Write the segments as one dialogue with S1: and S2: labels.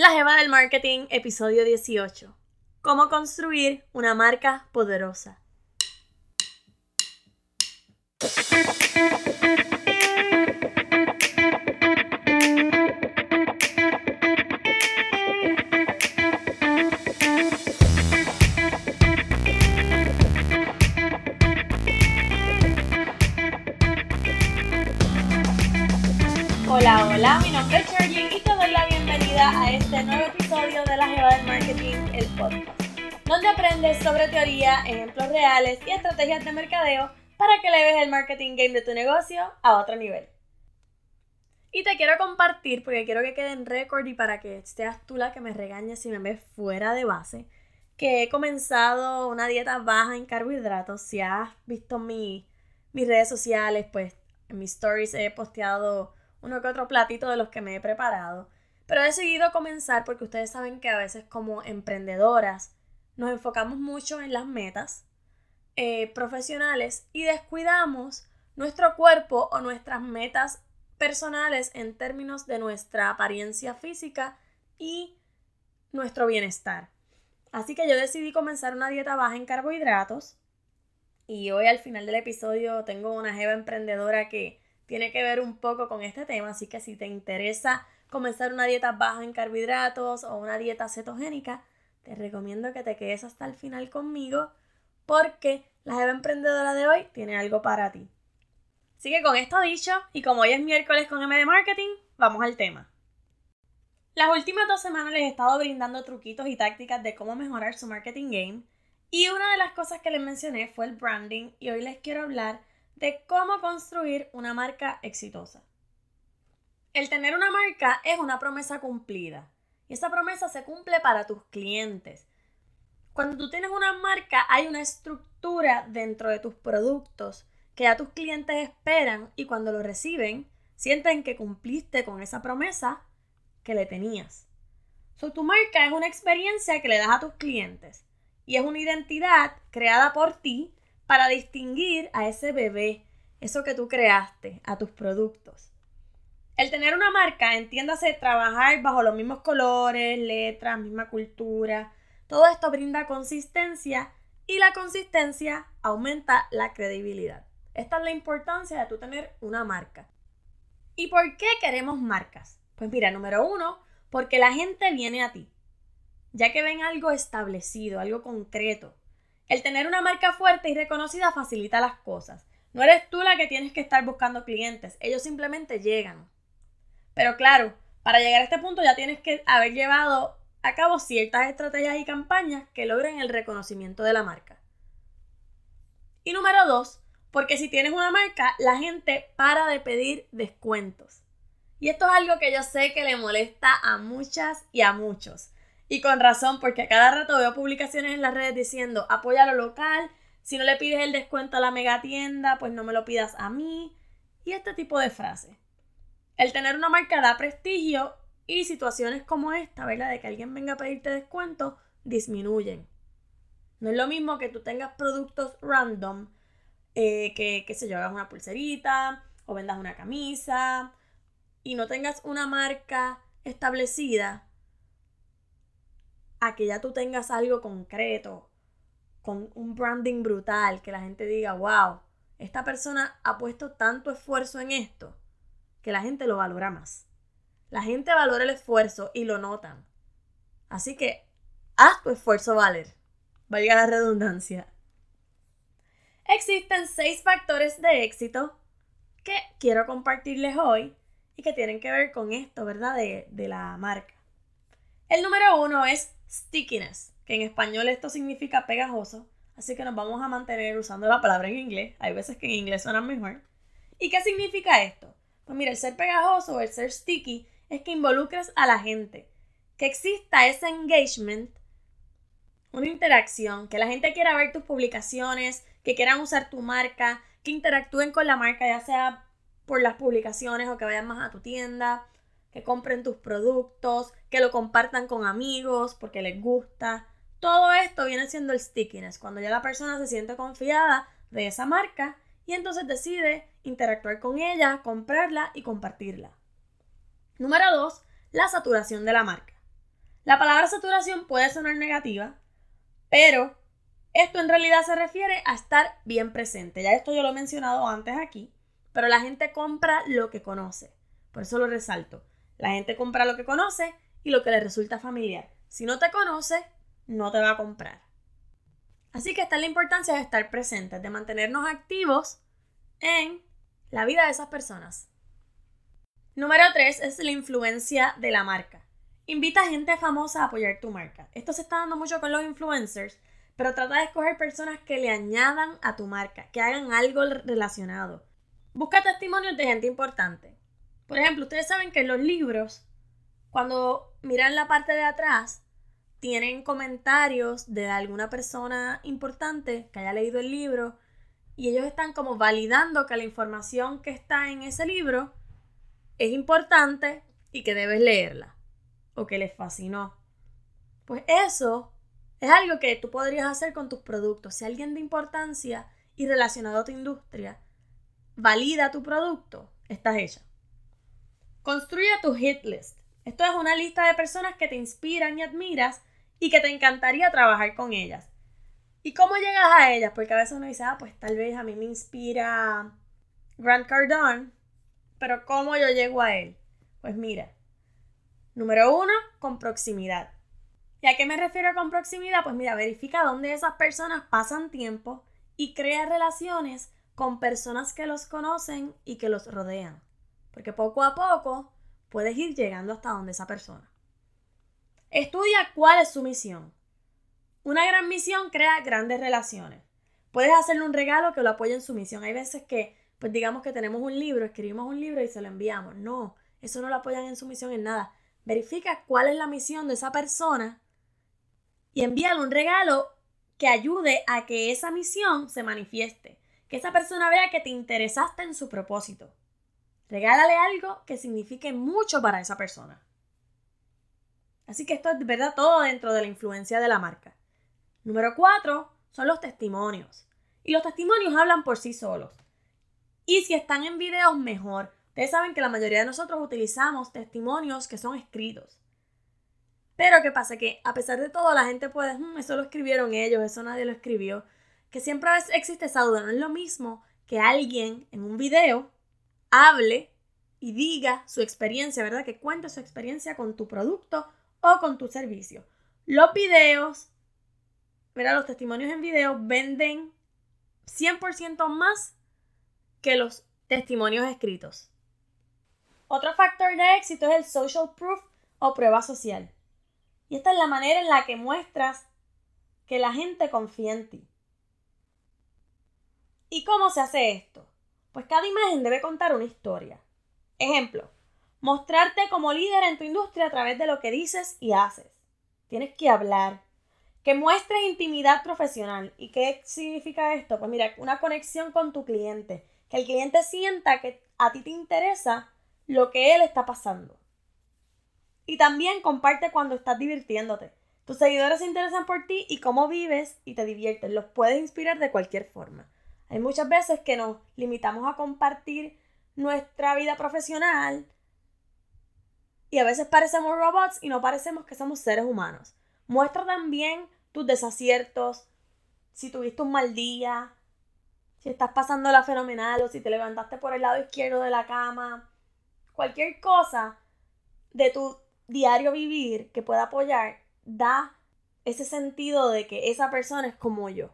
S1: La Jeva del Marketing, episodio 18. Cómo construir una marca poderosa. Hola, hola, mi nombre es Charlie y te doy la bienvenida a este nuevo episodio de La Jeva del Marketing, el podcast, donde aprendes sobre teoría, ejemplos reales y estrategias de mercadeo para que le veas el marketing game de tu negocio a otro nivel. Y te quiero compartir, porque quiero que quede en récord y para que seas tú la que me regañes si me ves fuera de base, que he comenzado una dieta baja en carbohidratos. Si has visto mi, mis redes sociales, pues en mis stories he posteado uno que otro platito de los que me he preparado. Pero he decidido comenzar porque ustedes saben que a veces como emprendedoras nos enfocamos mucho en las metas eh, profesionales y descuidamos nuestro cuerpo o nuestras metas personales en términos de nuestra apariencia física y nuestro bienestar. Así que yo decidí comenzar una dieta baja en carbohidratos y hoy al final del episodio tengo una jeva emprendedora que tiene que ver un poco con este tema, así que si te interesa comenzar una dieta baja en carbohidratos o una dieta cetogénica, te recomiendo que te quedes hasta el final conmigo porque la Jeva Emprendedora de hoy tiene algo para ti. Así que con esto dicho, y como hoy es miércoles con MD Marketing, vamos al tema. Las últimas dos semanas les he estado brindando truquitos y tácticas de cómo mejorar su marketing game. Y una de las cosas que les mencioné fue el branding y hoy les quiero hablar de cómo construir una marca exitosa. El tener una marca es una promesa cumplida y esa promesa se cumple para tus clientes. Cuando tú tienes una marca hay una estructura dentro de tus productos que ya tus clientes esperan y cuando lo reciben sienten que cumpliste con esa promesa que le tenías. So, tu marca es una experiencia que le das a tus clientes y es una identidad creada por ti para distinguir a ese bebé, eso que tú creaste, a tus productos. El tener una marca, entiéndase, trabajar bajo los mismos colores, letras, misma cultura, todo esto brinda consistencia y la consistencia aumenta la credibilidad. Esta es la importancia de tú tener una marca. ¿Y por qué queremos marcas? Pues mira, número uno, porque la gente viene a ti, ya que ven algo establecido, algo concreto, el tener una marca fuerte y reconocida facilita las cosas. No eres tú la que tienes que estar buscando clientes, ellos simplemente llegan. Pero claro, para llegar a este punto ya tienes que haber llevado a cabo ciertas estrategias y campañas que logren el reconocimiento de la marca. Y número dos, porque si tienes una marca, la gente para de pedir descuentos. Y esto es algo que yo sé que le molesta a muchas y a muchos. Y con razón, porque a cada rato veo publicaciones en las redes diciendo apoya lo local, si no le pides el descuento a la mega tienda, pues no me lo pidas a mí. Y este tipo de frases. El tener una marca da prestigio y situaciones como esta, ¿verdad? De que alguien venga a pedirte descuento, disminuyen. No es lo mismo que tú tengas productos random, eh, que, qué sé yo, hagas una pulserita o vendas una camisa y no tengas una marca establecida a que ya tú tengas algo concreto, con un branding brutal, que la gente diga, wow, esta persona ha puesto tanto esfuerzo en esto, que la gente lo valora más. La gente valora el esfuerzo y lo notan. Así que haz tu esfuerzo valer. Valga la redundancia. Existen seis factores de éxito que quiero compartirles hoy y que tienen que ver con esto, ¿verdad? De, de la marca. El número uno es stickiness, que en español esto significa pegajoso, así que nos vamos a mantener usando la palabra en inglés. Hay veces que en inglés suena mejor. ¿Y qué significa esto? Pues mira, el ser pegajoso o el ser sticky es que involucres a la gente, que exista ese engagement, una interacción, que la gente quiera ver tus publicaciones, que quieran usar tu marca, que interactúen con la marca, ya sea por las publicaciones o que vayan más a tu tienda, que compren tus productos, que lo compartan con amigos porque les gusta. Todo esto viene siendo el stickiness, cuando ya la persona se siente confiada de esa marca y entonces decide interactuar con ella, comprarla y compartirla. Número 2. La saturación de la marca. La palabra saturación puede sonar negativa, pero esto en realidad se refiere a estar bien presente. Ya esto yo lo he mencionado antes aquí, pero la gente compra lo que conoce. Por eso lo resalto. La gente compra lo que conoce y lo que le resulta familiar. Si no te conoce, no te va a comprar. Así que esta es la importancia de estar presentes, de mantenernos activos en la vida de esas personas. Número 3 es la influencia de la marca. Invita a gente famosa a apoyar tu marca. Esto se está dando mucho con los influencers, pero trata de escoger personas que le añadan a tu marca, que hagan algo relacionado. Busca testimonios de gente importante. Por ejemplo, ustedes saben que en los libros, cuando miran la parte de atrás, tienen comentarios de alguna persona importante que haya leído el libro y ellos están como validando que la información que está en ese libro es importante y que debes leerla o que les fascinó. Pues eso es algo que tú podrías hacer con tus productos. Si alguien de importancia y relacionado a tu industria valida tu producto, estás hecha. Construye tu hit list. Esto es una lista de personas que te inspiran y admiras y que te encantaría trabajar con ellas. ¿Y cómo llegas a ellas? Porque a veces uno dice, ah, pues tal vez a mí me inspira Grant Cardone, pero ¿cómo yo llego a él? Pues mira, número uno, con proximidad. ¿Y a qué me refiero con proximidad? Pues mira, verifica dónde esas personas pasan tiempo y crea relaciones con personas que los conocen y que los rodean. Porque poco a poco puedes ir llegando hasta donde esa persona. Estudia cuál es su misión. Una gran misión crea grandes relaciones. Puedes hacerle un regalo que lo apoye en su misión. Hay veces que, pues digamos que tenemos un libro, escribimos un libro y se lo enviamos. No, eso no lo apoyan en su misión en nada. Verifica cuál es la misión de esa persona y envíale un regalo que ayude a que esa misión se manifieste. Que esa persona vea que te interesaste en su propósito. Regálale algo que signifique mucho para esa persona. Así que esto es verdad todo dentro de la influencia de la marca. Número cuatro son los testimonios. Y los testimonios hablan por sí solos. Y si están en videos, mejor. Ustedes saben que la mayoría de nosotros utilizamos testimonios que son escritos. Pero ¿qué pasa? Que a pesar de todo, la gente puede, mm, eso lo escribieron ellos, eso nadie lo escribió. Que siempre existe esa duda. No es lo mismo que alguien en un video hable y diga su experiencia, ¿verdad? Que cuente su experiencia con tu producto o con tu servicio. Los videos, mira, los testimonios en video venden 100% más que los testimonios escritos. Otro factor de éxito es el social proof o prueba social. Y esta es la manera en la que muestras que la gente confía en ti. ¿Y cómo se hace esto? Pues cada imagen debe contar una historia. Ejemplo, Mostrarte como líder en tu industria a través de lo que dices y haces. Tienes que hablar. Que muestres intimidad profesional. ¿Y qué significa esto? Pues mira, una conexión con tu cliente. Que el cliente sienta que a ti te interesa lo que él está pasando. Y también comparte cuando estás divirtiéndote. Tus seguidores se interesan por ti y cómo vives y te diviertes. Los puedes inspirar de cualquier forma. Hay muchas veces que nos limitamos a compartir nuestra vida profesional y a veces parecemos robots y no parecemos que somos seres humanos. Muestra también tus desaciertos, si tuviste un mal día, si estás pasando la fenomenal o si te levantaste por el lado izquierdo de la cama, cualquier cosa de tu diario vivir que pueda apoyar, da ese sentido de que esa persona es como yo.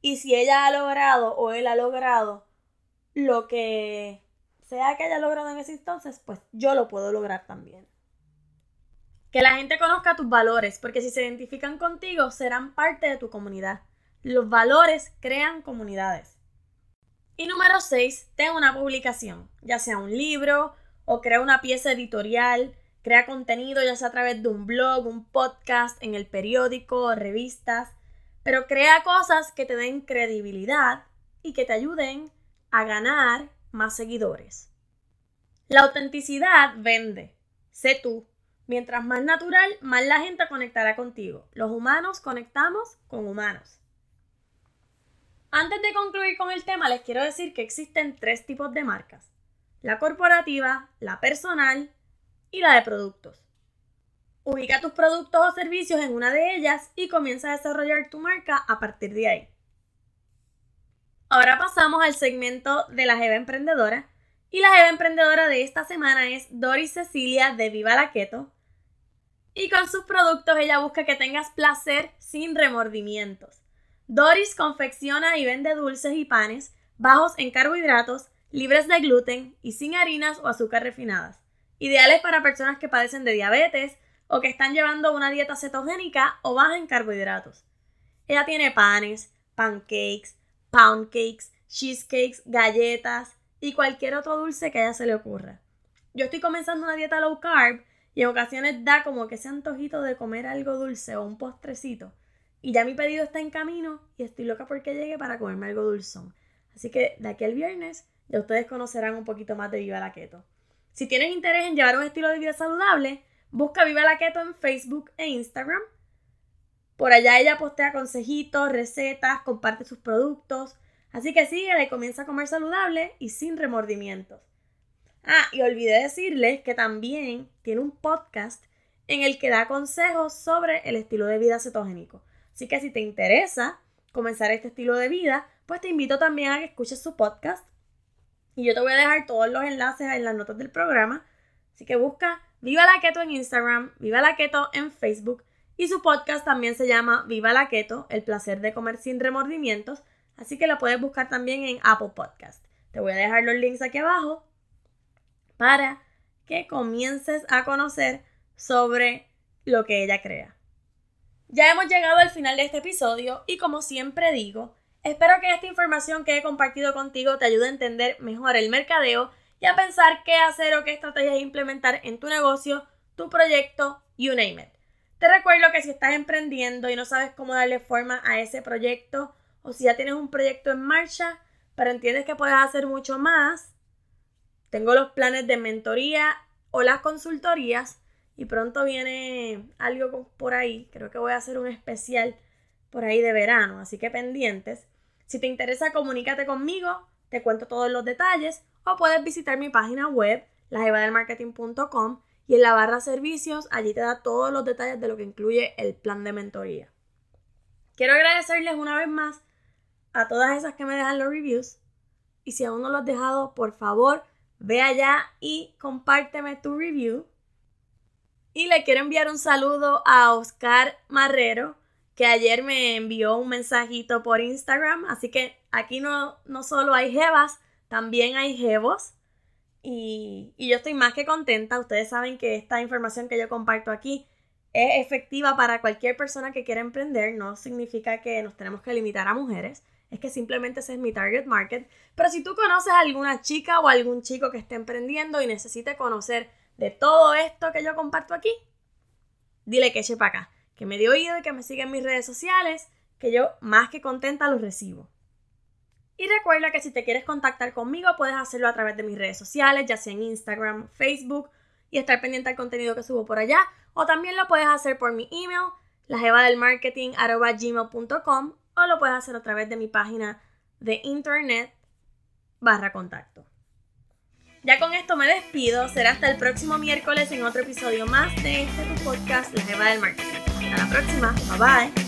S1: Y si ella ha logrado o él ha logrado lo que sea que haya logrado en ese entonces, pues yo lo puedo lograr también. Que la gente conozca tus valores, porque si se identifican contigo, serán parte de tu comunidad. Los valores crean comunidades. Y número 6, ten una publicación, ya sea un libro o crea una pieza editorial, crea contenido ya sea a través de un blog, un podcast, en el periódico, revistas, pero crea cosas que te den credibilidad y que te ayuden a ganar más seguidores. La autenticidad vende. Sé tú, Mientras más natural, más la gente conectará contigo. Los humanos conectamos con humanos. Antes de concluir con el tema, les quiero decir que existen tres tipos de marcas. La corporativa, la personal y la de productos. Ubica tus productos o servicios en una de ellas y comienza a desarrollar tu marca a partir de ahí. Ahora pasamos al segmento de la Jeva Emprendedora. Y la Jeva Emprendedora de esta semana es Doris Cecilia de Viva la. Y con sus productos ella busca que tengas placer sin remordimientos. Doris confecciona y vende dulces y panes bajos en carbohidratos, libres de gluten y sin harinas o azúcar refinadas. Ideales para personas que padecen de diabetes o que están llevando una dieta cetogénica o baja en carbohidratos. Ella tiene panes, pancakes, pound cakes, cheesecakes, galletas y cualquier otro dulce que a ella se le ocurra. Yo estoy comenzando una dieta low carb y en ocasiones da como que ese antojito de comer algo dulce o un postrecito. Y ya mi pedido está en camino y estoy loca porque llegue para comerme algo dulzón. Así que de aquí al viernes ya ustedes conocerán un poquito más de Viva la Keto. Si tienes interés en llevar un estilo de vida saludable, busca Viva la Keto en Facebook e Instagram. Por allá ella postea consejitos, recetas, comparte sus productos. Así que síguela y comienza a comer saludable y sin remordimientos. Ah, y olvidé decirles que también tiene un podcast en el que da consejos sobre el estilo de vida cetogénico. Así que si te interesa comenzar este estilo de vida, pues te invito también a que escuches su podcast. Y yo te voy a dejar todos los enlaces en las notas del programa. Así que busca Viva la Keto en Instagram, Viva la Keto en Facebook y su podcast también se llama Viva la Keto, el placer de comer sin remordimientos. Así que la puedes buscar también en Apple Podcast. Te voy a dejar los links aquí abajo para que comiences a conocer sobre lo que ella crea. Ya hemos llegado al final de este episodio y como siempre digo, espero que esta información que he compartido contigo te ayude a entender mejor el mercadeo y a pensar qué hacer o qué estrategias implementar en tu negocio, tu proyecto, you name it. Te recuerdo que si estás emprendiendo y no sabes cómo darle forma a ese proyecto o si ya tienes un proyecto en marcha, pero entiendes que puedes hacer mucho más, tengo los planes de mentoría o las consultorías y pronto viene algo por ahí. Creo que voy a hacer un especial por ahí de verano, así que pendientes. Si te interesa, comunícate conmigo, te cuento todos los detalles o puedes visitar mi página web, lajevadelmarketing.com y en la barra servicios allí te da todos los detalles de lo que incluye el plan de mentoría. Quiero agradecerles una vez más a todas esas que me dejan los reviews y si aún no lo has dejado, por favor, ve allá y compárteme tu review. Y le quiero enviar un saludo a Oscar Marrero, que ayer me envió un mensajito por Instagram. Así que aquí no, no solo hay jevas, también hay jevos. Y, y, yo estoy más que contenta. Ustedes saben que esta información que yo comparto aquí es efectiva para cualquier persona que quiera emprender. No significa que nos tenemos que limitar a mujeres. Es que simplemente ese es mi target market. Pero si tú conoces a alguna chica o algún chico que esté emprendiendo y necesite conocer de todo esto que yo comparto aquí, dile que eche para acá. Que me dio oído y que me siga en mis redes sociales. Que yo más que contenta los recibo. Y recuerda que si te quieres contactar conmigo, puedes hacerlo a través de mis redes sociales, ya sea en Instagram, Facebook, y estar pendiente al contenido que subo por allá. O también lo puedes hacer por mi email, lajevadelmarketing.com, o lo puedes hacer a través de mi página de internet barra contacto. Ya con esto me despido. Será hasta el próximo miércoles en otro episodio más de este podcast, La Jeva del Marketing. Hasta la próxima. Bye bye.